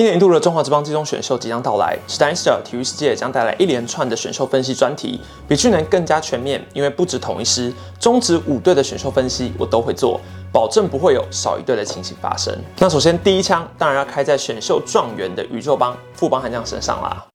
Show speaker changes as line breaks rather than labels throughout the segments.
一年一度的中华职棒季中选秀即将到来 s t a n s t e r 体育世界将带来一连串的选秀分析专题，比去年更加全面，因为不止统一师，中职五队的选秀分析我都会做，保证不会有少一队的情形发生。那首先第一枪当然要开在选秀状元的宇宙帮富邦悍将身上啦。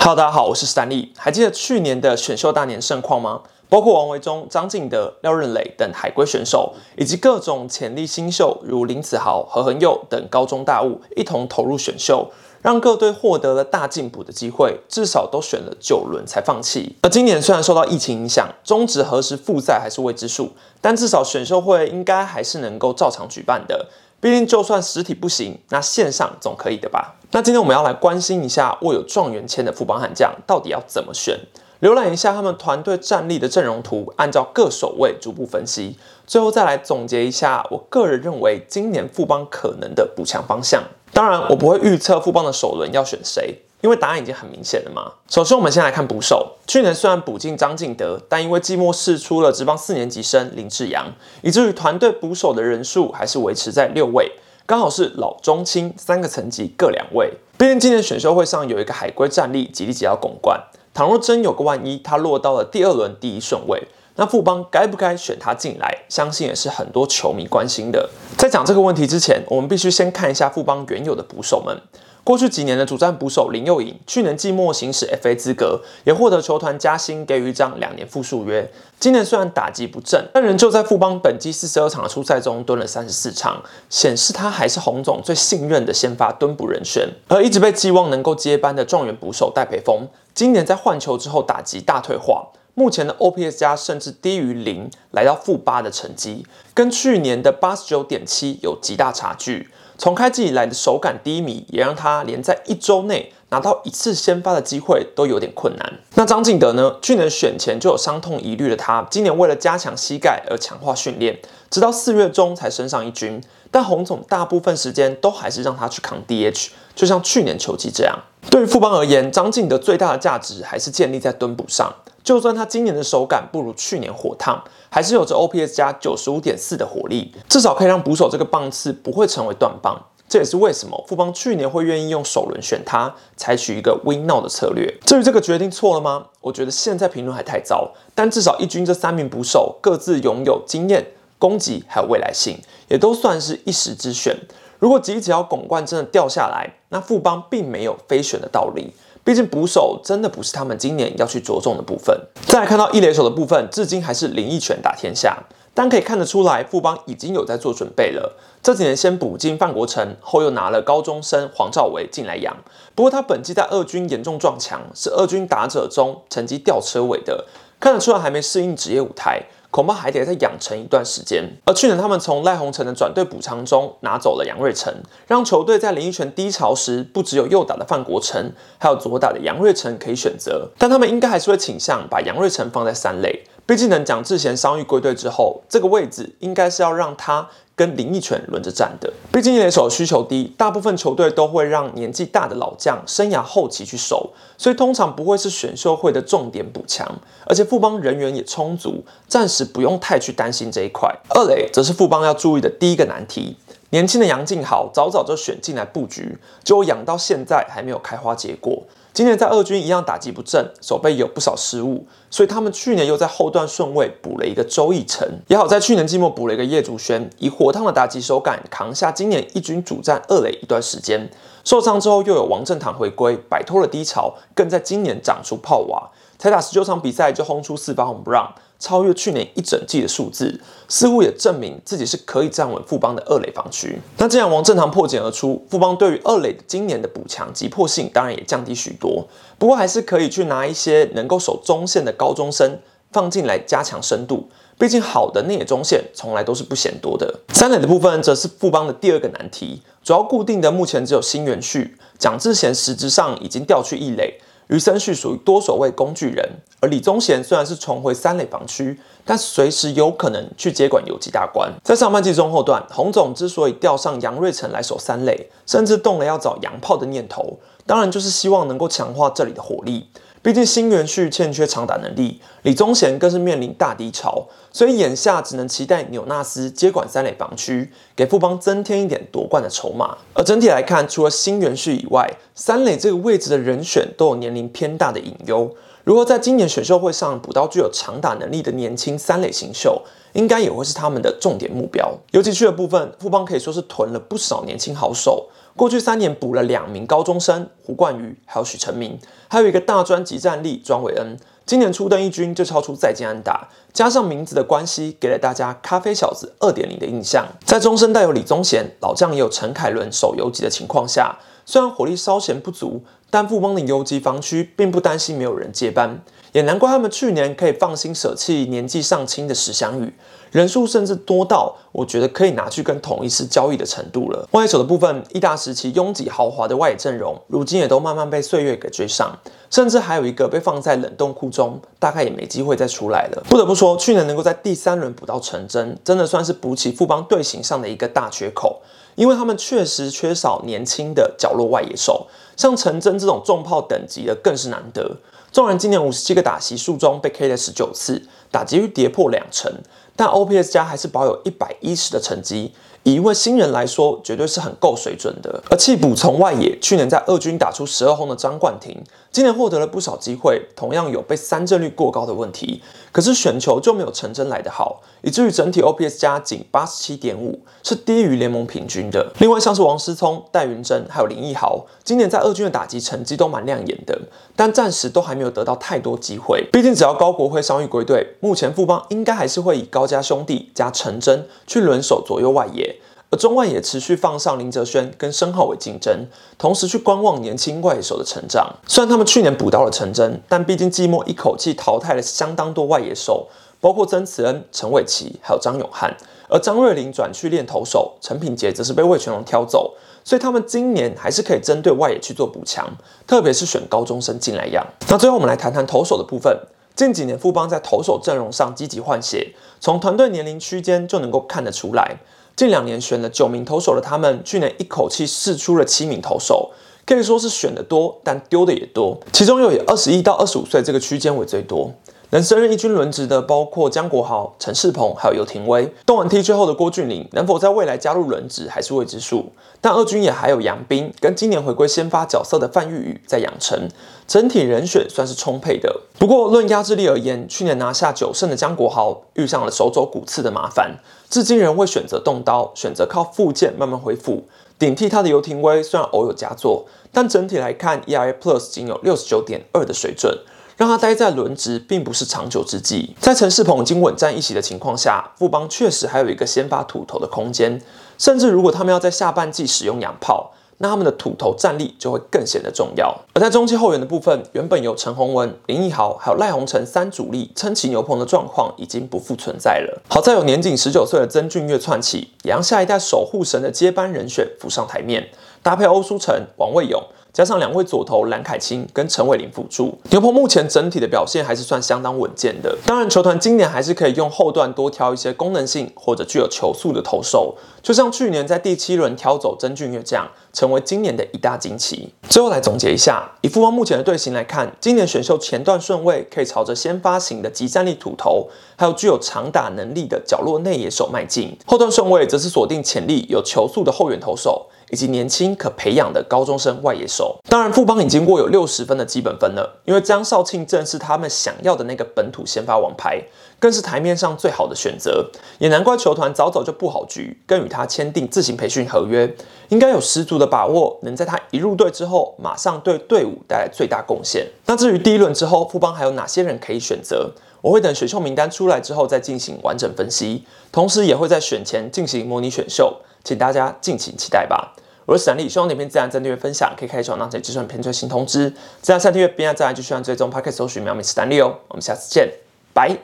Hello，大家好，我是史丹利。还记得去年的选秀大年盛况吗？包括王维忠、张敬德、廖任磊等海归选手，以及各种潜力新秀如林子豪、何恒佑等高中大物一同投入选秀，让各队获得了大进补的机会，至少都选了九轮才放弃。而今年虽然受到疫情影响，中职何时复赛还是未知数，但至少选秀会应该还是能够照常举办的。毕竟，就算实体不行，那线上总可以的吧？那今天我们要来关心一下握有状元签的富邦悍将到底要怎么选，浏览一下他们团队战力的阵容图，按照各守卫逐步分析，最后再来总结一下我个人认为今年富邦可能的补强方向。当然，我不会预测富邦的首轮要选谁。因为答案已经很明显了嘛。首先，我们先来看捕手。去年虽然补进张敬德，但因为季末试出了职棒四年级生林志扬，以至于团队捕手的人数还是维持在六位，刚好是老中青三个层级各两位。毕竟今年选秀会上有一个海归战力，极力想要拱冠。倘若真有个万一，他落到了第二轮第一顺位，那富邦该不该选他进来？相信也是很多球迷关心的。在讲这个问题之前，我们必须先看一下富邦原有的捕手们。过去几年的主战捕手林佑颖，去年季末行使 FA 资格，也获得球团加薪，给予一张两年复数约。今年虽然打击不振，但仍旧在富邦本季四十二场的初赛中蹲了三十四场，显示他还是洪总最信任的先发蹲捕人选。而一直被寄望能够接班的状元捕手戴培峰，今年在换球之后打击大退化，目前的 OPS 加甚至低于零，来到负八的成绩，跟去年的八十九点七有极大差距。从开季以来的手感低迷，也让他连在一周内拿到一次先发的机会都有点困难。那张敬德呢？去年选前就有伤痛疑虑的他，今年为了加强膝盖而强化训练，直到四月中才升上一军。但洪总大部分时间都还是让他去扛 DH，就像去年球季这样。对于富邦而言，张敬德最大的价值还是建立在蹲补上。就算他今年的手感不如去年火烫，还是有着 OPS 加九十五点四的火力，至少可以让捕手这个棒次不会成为断棒。这也是为什么富邦去年会愿意用首轮选他，采取一个 Win Now 的策略。至于这个决定错了吗？我觉得现在评论还太早。但至少一军这三名捕手各自拥有经验、攻击还有未来性，也都算是一时之选。如果吉只要拱冠真的掉下来，那富邦并没有非选的道理。毕竟捕手真的不是他们今年要去着重的部分。再来看到一垒手的部分，至今还是林奕泉打天下，但可以看得出来，富邦已经有在做准备了。这几年先补进范国成，后又拿了高中生黄兆维进来养。不过他本季在二军严重撞墙，是二军打者中成绩吊车尾的，看得出来还没适应职业舞台。恐怕还得再养成一段时间。而去年他们从赖鸿成的转队补偿中拿走了杨瑞成，让球队在林奕泉低潮时，不只有右打的范国成，还有左打的杨瑞成可以选择。但他们应该还是会倾向把杨瑞成放在三垒，毕竟能蒋志贤伤愈归队之后，这个位置应该是要让他。跟林奕泉轮着站的，毕竟一垒手需求低，大部分球队都会让年纪大的老将生涯后期去守，所以通常不会是选秀会的重点补强，而且富邦人员也充足，暂时不用太去担心这一块。二垒则是富邦要注意的第一个难题，年轻的杨敬豪早早就选进来布局，结果养到现在还没有开花结果。今年在二军一样打击不振，手背有不少失误，所以他们去年又在后段顺位补了一个周奕辰，也好在去年季末补了一个叶祖轩，以火烫的打击手感扛下今年一军主战二垒一段时间。受伤之后又有王正堂回归，摆脱了低潮，更在今年长出炮娃，才打十九场比赛就轰出四发红不让。超越去年一整季的数字，似乎也证明自己是可以站稳富邦的二垒防区。那既然王正堂破茧而出，富邦对于二垒今年的补强急迫性当然也降低许多。不过还是可以去拿一些能够守中线的高中生放进来加强深度。毕竟好的内野中线从来都是不嫌多的。三垒的部分则是富邦的第二个难题，主要固定的目前只有新元旭、蒋志贤，实质上已经调去一垒。余生旭属于多守卫工具人，而李宗贤虽然是重回三垒防区，但随时有可能去接管游击大关。在上半季中后段，洪总之所以调上杨瑞成来守三垒，甚至动了要找洋炮的念头，当然就是希望能够强化这里的火力。毕竟新元旭欠缺长打能力，李宗贤更是面临大低潮，所以眼下只能期待纽纳斯接管三垒防区，给富邦增添一点夺冠的筹码。而整体来看，除了新元旭以外，三垒这个位置的人选都有年龄偏大的隐忧。如何在今年选秀会上补到具有长打能力的年轻三垒新秀，应该也会是他们的重点目标。游击区的部分，富邦可以说是囤了不少年轻好手。过去三年补了两名高中生，胡冠宇还有许成明，还有一个大专级战力庄伟恩。今年初登一军就超出再见安打，加上名字的关系，给了大家咖啡小子二点零的印象。在中生带有李宗贤，老将也有陈凯伦守游击的情况下，虽然火力稍显不足，但富邦的游击防区并不担心没有人接班。也难怪他们去年可以放心舍弃年纪尚轻的石祥宇，人数甚至多到我觉得可以拿去跟统一师交易的程度了。外手的部分，一大时期拥挤豪华的外野阵容，如今也都慢慢被岁月给追上，甚至还有一个被放在冷冻库中，大概也没机会再出来了。不得不说，去年能够在第三轮补到陈真，真的算是补起富邦队形上的一个大缺口，因为他们确实缺少年轻的角落外野手，像陈真这种重炮等级的更是难得。纵然今年五十七个打席数中被 K 了十九次，打击率跌破两成，但 OPS 加还是保有一百一十的成绩。以一位新人来说，绝对是很够水准的。而弃补从外野，去年在二军打出十二轰的张冠廷，今年获得了不少机会，同样有被三振率过高的问题。可是选球就没有陈真来的好，以至于整体 OPS 加仅八十七点五，是低于联盟平均的。另外像是王思聪、戴云珍还有林奕豪，今年在二军的打击成绩都蛮亮眼的，但暂时都还没有得到太多机会。毕竟只要高国辉伤愈归队，目前富邦应该还是会以高家兄弟加陈真去轮守左右外野。而中外也持续放上林哲轩跟申浩伟竞争，同时去观望年轻外野手的成长。虽然他们去年补到了陈真，但毕竟季末一口气淘汰了相当多外野手，包括曾慈恩、陈伟奇还有张永汉。而张瑞麟转去练投手，陈品杰则是被魏全龙挑走，所以他们今年还是可以针对外野去做补强，特别是选高中生进来养。那最后我们来谈谈投手的部分。近几年富邦在投手阵容上积极换血，从团队年龄区间就能够看得出来。近两年选了九名投手的他们，去年一口气试出了七名投手，可以说是选的多，但丢的也多。其中又以二十一到二十五岁这个区间为最多。能升任一军轮值的包括江国豪、陈世鹏，还有尤廷威。动完 T 之后的郭俊麟，能否在未来加入轮值还是未知数。但二军也还有杨斌跟今年回归先发角色的范玉宇在养成，整体人选算是充沛的。不过论压制力而言，去年拿下九胜的江国豪遇上了手肘骨刺的麻烦，至今仍会选择动刀，选择靠复健慢慢恢复。顶替他的尤廷威虽然偶有佳作，但整体来看，ERA Plus 仅有六十九点二的水准。让他待在轮值并不是长久之计。在陈世鹏已经稳占一席的情况下，富邦确实还有一个先发土头的空间。甚至如果他们要在下半季使用洋炮，那他们的土头战力就会更显得重要。而在中期后援的部分，原本有陈宏文、林奕豪还有赖鸿成三主力撑起牛棚的状况已经不复存在了。好在有年仅十九岁的曾俊岳窜起，也让下一代守护神的接班人选浮上台面，搭配欧舒成、王卫勇。加上两位左投蓝凯青跟陈伟林辅助，牛棚目前整体的表现还是算相当稳健的。当然，球团今年还是可以用后段多挑一些功能性或者具有球速的投手，就像去年在第七轮挑走曾俊岳这样，成为今年的一大惊奇。最后来总结一下，以富邦目前的队形来看，今年选秀前段顺位可以朝着先发型的集战力土投，还有具有长打能力的角落内野手迈进；后段顺位则是锁定潜力有球速的后援投手。以及年轻可培养的高中生外野手，当然富邦已经过有六十分的基本分了，因为张少庆正是他们想要的那个本土先发王牌，更是台面上最好的选择，也难怪球团早早就布好局，跟与他签订自行培训合约，应该有十足的把握，能在他一入队之后，马上对队伍带来最大贡献。那至于第一轮之后，富邦还有哪些人可以选择，我会等选秀名单出来之后再进行完整分析，同时也会在选前进行模拟选秀，请大家敬请期待吧。我是闪力，希望影片自然订阅分享，可以开启让这里计算片最新通知。自然三订阅，边爱自然就喜欢追踪 Pocket 搜寻苗米斯坦利哦。我们下次见，拜。